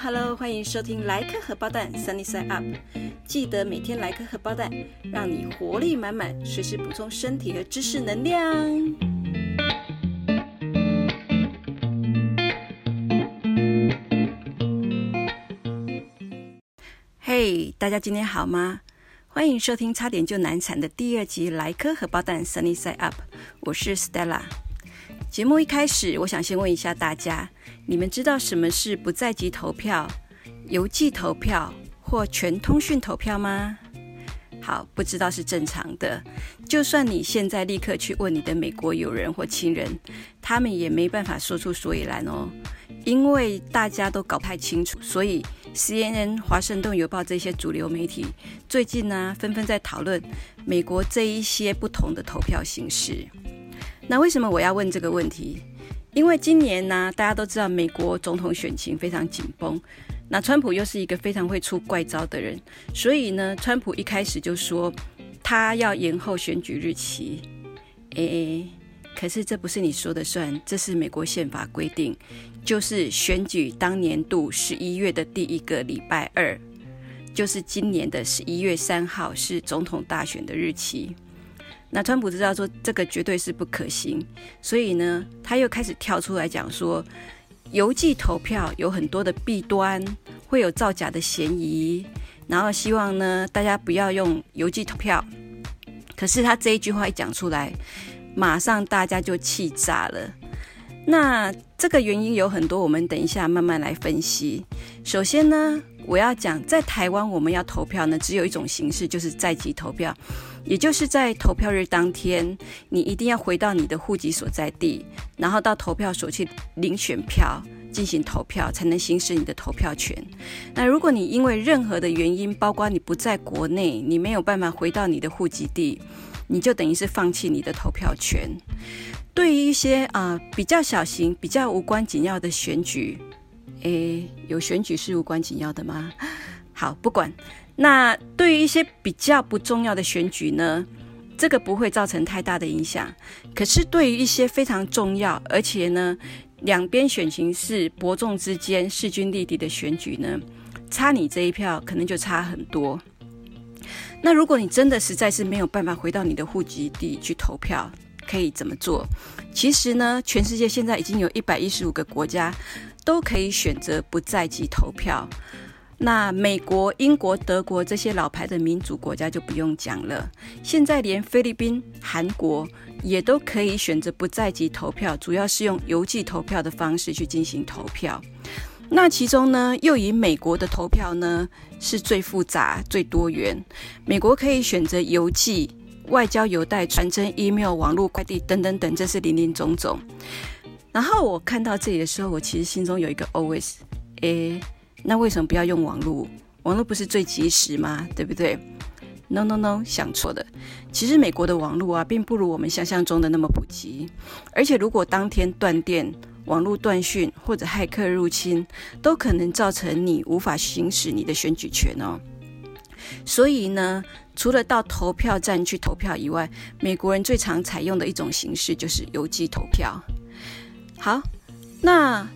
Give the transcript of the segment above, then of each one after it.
Hello，欢迎收听莱克荷包蛋 Sunny Side Up。记得每天来颗荷包蛋，让你活力满满，随时补充身体和知识能量。Hey，，大家今天好吗？欢迎收听《差点就难产》的第二集《莱克荷包蛋 Sunny Side Up》，我是 Stella。节目一开始，我想先问一下大家。你们知道什么是不在籍投票、邮寄投票或全通讯投票吗？好，不知道是正常的。就算你现在立刻去问你的美国友人或亲人，他们也没办法说出所以然哦，因为大家都搞不太清楚。所以 CNN、华盛顿邮报这些主流媒体最近呢，纷纷在讨论美国这一些不同的投票形式。那为什么我要问这个问题？因为今年呢，大家都知道美国总统选情非常紧绷，那川普又是一个非常会出怪招的人，所以呢，川普一开始就说他要延后选举日期。诶，可是这不是你说的算，这是美国宪法规定，就是选举当年度十一月的第一个礼拜二，就是今年的十一月三号是总统大选的日期。那川普知道说这个绝对是不可行，所以呢，他又开始跳出来讲说，邮寄投票有很多的弊端，会有造假的嫌疑，然后希望呢大家不要用邮寄投票。可是他这一句话一讲出来，马上大家就气炸了。那这个原因有很多，我们等一下慢慢来分析。首先呢，我要讲在台湾我们要投票呢，只有一种形式，就是在籍投票。也就是在投票日当天，你一定要回到你的户籍所在地，然后到投票所去领选票进行投票，才能行使你的投票权。那如果你因为任何的原因，包括你不在国内，你没有办法回到你的户籍地，你就等于是放弃你的投票权。对于一些啊比较小型、比较无关紧要的选举，诶，有选举是无关紧要的吗？好，不管。那对于一些比较不重要的选举呢，这个不会造成太大的影响。可是对于一些非常重要，而且呢，两边选情是伯仲之间、势均力敌的选举呢，差你这一票可能就差很多。那如果你真的实在是没有办法回到你的户籍地去投票，可以怎么做？其实呢，全世界现在已经有一百一十五个国家都可以选择不在籍投票。那美国、英国、德国这些老牌的民主国家就不用讲了。现在连菲律宾、韩国也都可以选择不在籍投票，主要是用邮寄投票的方式去进行投票。那其中呢，又以美国的投票呢是最复杂、最多元。美国可以选择邮寄、外交邮袋、传真、email、网络快递等等等，这是林林总总。然后我看到这里的时候，我其实心中有一个 always，诶。那为什么不要用网络？网络不是最及时吗？对不对？No No No，想错的。其实美国的网络啊，并不如我们想象中的那么普及。而且如果当天断电、网络断讯或者骇客入侵，都可能造成你无法行使你的选举权哦。所以呢，除了到投票站去投票以外，美国人最常采用的一种形式就是邮寄投票。好，那。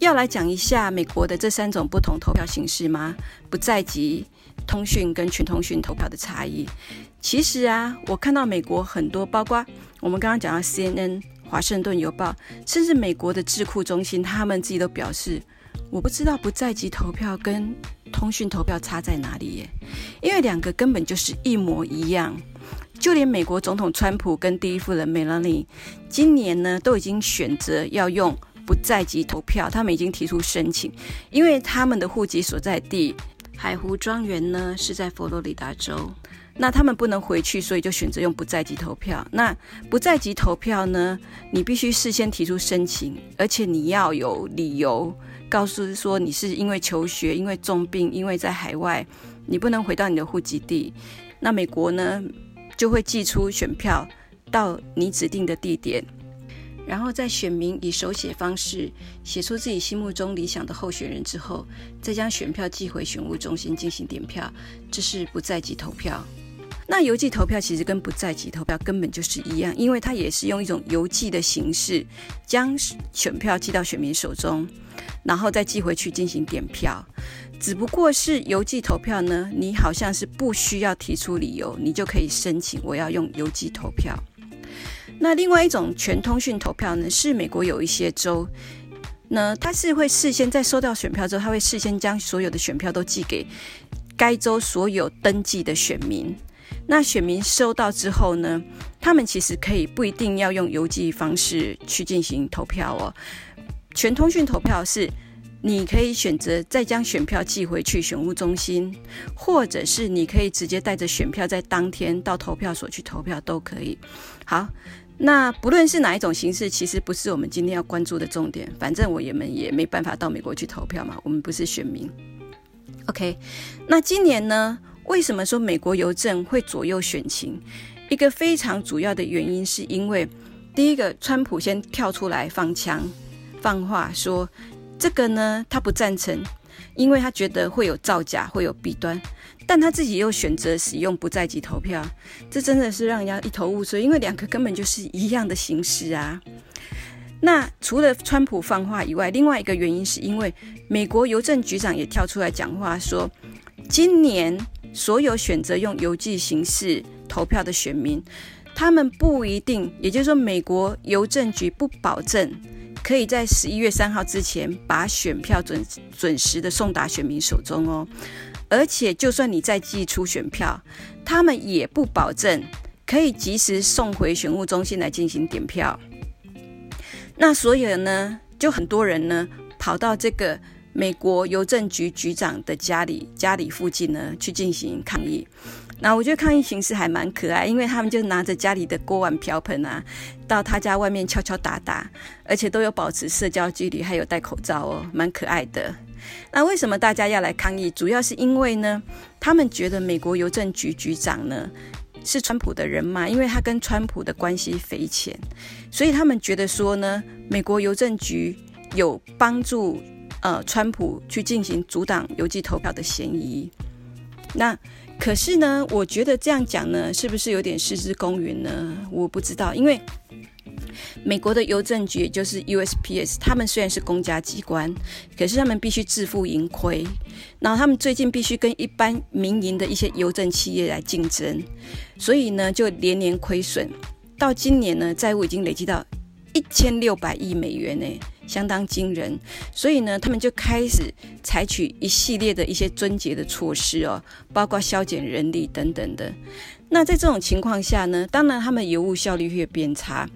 要来讲一下美国的这三种不同投票形式吗？不在籍通讯跟全通讯投票的差异。其实啊，我看到美国很多，包括我们刚刚讲到 CNN、华盛顿邮报，甚至美国的智库中心，他们自己都表示，我不知道不在籍投票跟通讯投票差在哪里耶，因为两个根本就是一模一样。就连美国总统川普跟第一夫人梅拉尼，今年呢都已经选择要用。不在籍投票，他们已经提出申请，因为他们的户籍所在地海湖庄园呢是在佛罗里达州，那他们不能回去，所以就选择用不在籍投票。那不在籍投票呢，你必须事先提出申请，而且你要有理由，告诉说你是因为求学、因为重病、因为在海外，你不能回到你的户籍地。那美国呢就会寄出选票到你指定的地点。然后在选民以手写方式写出自己心目中理想的候选人之后，再将选票寄回选务中心进行点票，这是不在籍投票。那邮寄投票其实跟不在籍投票根本就是一样，因为它也是用一种邮寄的形式将选票寄到选民手中，然后再寄回去进行点票。只不过是邮寄投票呢，你好像是不需要提出理由，你就可以申请我要用邮寄投票。那另外一种全通讯投票呢，是美国有一些州，那它是会事先在收到选票之后，它会事先将所有的选票都寄给该州所有登记的选民。那选民收到之后呢，他们其实可以不一定要用邮寄方式去进行投票哦。全通讯投票是你可以选择再将选票寄回去选务中心，或者是你可以直接带着选票在当天到投票所去投票都可以。好。那不论是哪一种形式，其实不是我们今天要关注的重点。反正我也们也没办法到美国去投票嘛，我们不是选民。OK，那今年呢？为什么说美国邮政会左右选情？一个非常主要的原因，是因为第一个，川普先跳出来放枪放话说，这个呢他不赞成，因为他觉得会有造假，会有弊端。但他自己又选择使用不在籍投票，这真的是让人家一头雾水，因为两个根本就是一样的形式啊。那除了川普放话以外，另外一个原因是因为美国邮政局长也跳出来讲话说，今年所有选择用邮寄形式投票的选民，他们不一定，也就是说，美国邮政局不保证可以在十一月三号之前把选票准准时的送达选民手中哦。而且，就算你再寄出选票，他们也不保证可以及时送回选务中心来进行点票。那所以呢，就很多人呢跑到这个美国邮政局局长的家里家里附近呢去进行抗议。那我觉得抗议形式还蛮可爱，因为他们就拿着家里的锅碗瓢盆啊，到他家外面敲敲打打，而且都有保持社交距离，还有戴口罩哦，蛮可爱的。那为什么大家要来抗议？主要是因为呢，他们觉得美国邮政局局长呢是川普的人嘛，因为他跟川普的关系匪浅，所以他们觉得说呢，美国邮政局有帮助呃川普去进行阻挡邮寄投票的嫌疑。那可是呢，我觉得这样讲呢，是不是有点失之公允呢？我不知道，因为。美国的邮政局，也就是 USPS，他们虽然是公家机关，可是他们必须自负盈亏。然后他们最近必须跟一般民营的一些邮政企业来竞争，所以呢就连年亏损。到今年呢，债务已经累积到一千六百亿美元呢，相当惊人。所以呢，他们就开始采取一系列的一些终结的措施哦，包括削减人力等等的。那在这种情况下呢，当然他们邮务效率会变差。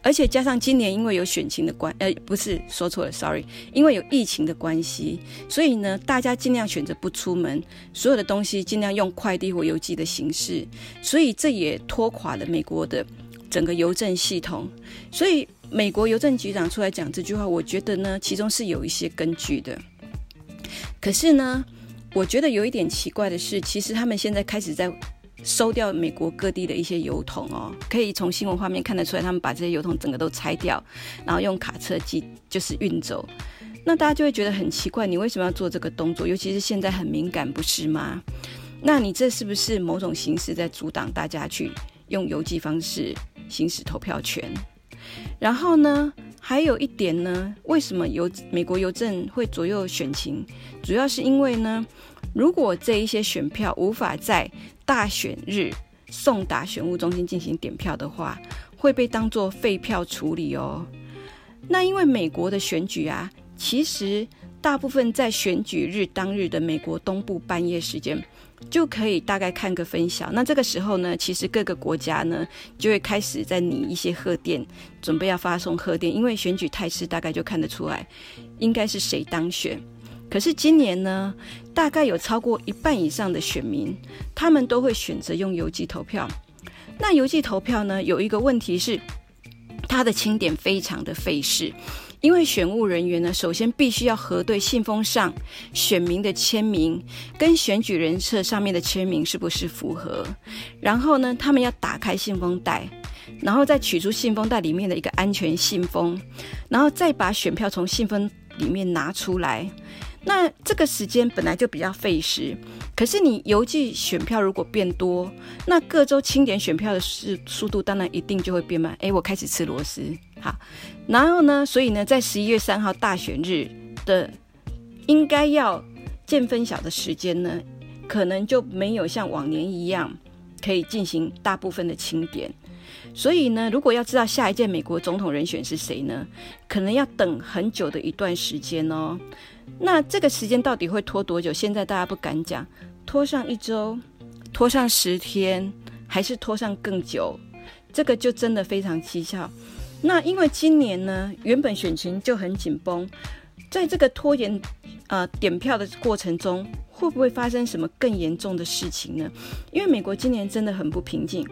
而且加上今年因为有选情的关，呃，不是说错了，sorry，因为有疫情的关系，所以呢，大家尽量选择不出门，所有的东西尽量用快递或邮寄的形式，所以这也拖垮了美国的整个邮政系统。所以美国邮政局长出来讲这句话，我觉得呢，其中是有一些根据的。可是呢，我觉得有一点奇怪的是，其实他们现在开始在。收掉美国各地的一些油桶哦，可以从新闻画面看得出来，他们把这些油桶整个都拆掉，然后用卡车机就是运走。那大家就会觉得很奇怪，你为什么要做这个动作？尤其是现在很敏感，不是吗？那你这是不是某种形式在阻挡大家去用邮寄方式行使投票权？然后呢，还有一点呢，为什么邮美国邮政会左右选情？主要是因为呢，如果这一些选票无法在大选日送达选务中心进行点票的话，会被当作废票处理哦。那因为美国的选举啊，其实大部分在选举日当日的美国东部半夜时间就可以大概看个分晓。那这个时候呢，其实各个国家呢就会开始在拟一些贺电，准备要发送贺电，因为选举态势大概就看得出来，应该是谁当选。可是今年呢，大概有超过一半以上的选民，他们都会选择用邮寄投票。那邮寄投票呢，有一个问题是，他的清点非常的费事，因为选务人员呢，首先必须要核对信封上选民的签名跟选举人册上面的签名是不是符合，然后呢，他们要打开信封袋，然后再取出信封袋里面的一个安全信封，然后再把选票从信封里面拿出来。那这个时间本来就比较费时，可是你邮寄选票如果变多，那各州清点选票的速速度当然一定就会变慢。诶，我开始吃螺丝，好，然后呢，所以呢，在十一月三号大选日的应该要见分晓的时间呢，可能就没有像往年一样可以进行大部分的清点。所以呢，如果要知道下一届美国总统人选是谁呢，可能要等很久的一段时间哦。那这个时间到底会拖多久？现在大家不敢讲，拖上一周，拖上十天，还是拖上更久？这个就真的非常蹊跷。那因为今年呢，原本选情就很紧绷，在这个拖延呃点票的过程中，会不会发生什么更严重的事情呢？因为美国今年真的很不平静。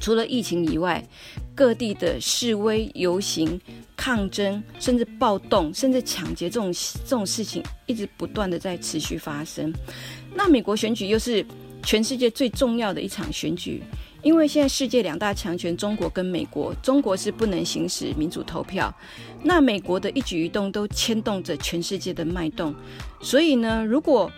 除了疫情以外，各地的示威游行、抗争，甚至暴动，甚至抢劫这种这种事情，一直不断的在持续发生。那美国选举又是全世界最重要的一场选举，因为现在世界两大强权中国跟美国，中国是不能行使民主投票，那美国的一举一动都牵动着全世界的脉动。所以呢，如果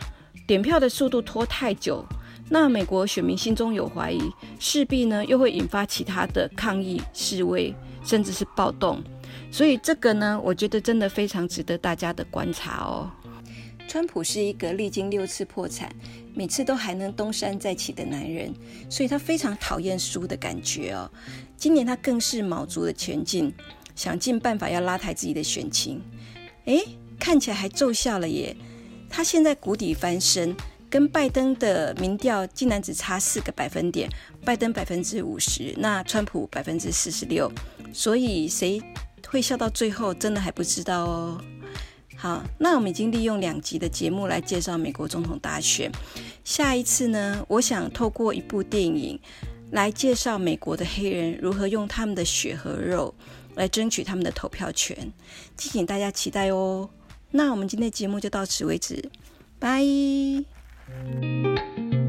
点票的速度拖太久，那美国选民心中有怀疑，势必呢又会引发其他的抗议、示威，甚至是暴动。所以这个呢，我觉得真的非常值得大家的观察哦。川普是一个历经六次破产，每次都还能东山再起的男人，所以他非常讨厌输的感觉哦。今年他更是卯足了前进，想尽办法要拉抬自己的选情。诶，看起来还奏效了耶！他现在谷底翻身。跟拜登的民调竟然只差四个百分点，拜登百分之五十，那川普百分之四十六，所以谁会笑到最后，真的还不知道哦。好，那我们已经利用两集的节目来介绍美国总统大选，下一次呢，我想透过一部电影来介绍美国的黑人如何用他们的血和肉来争取他们的投票权，敬请大家期待哦。那我们今天的节目就到此为止，拜。Thank you.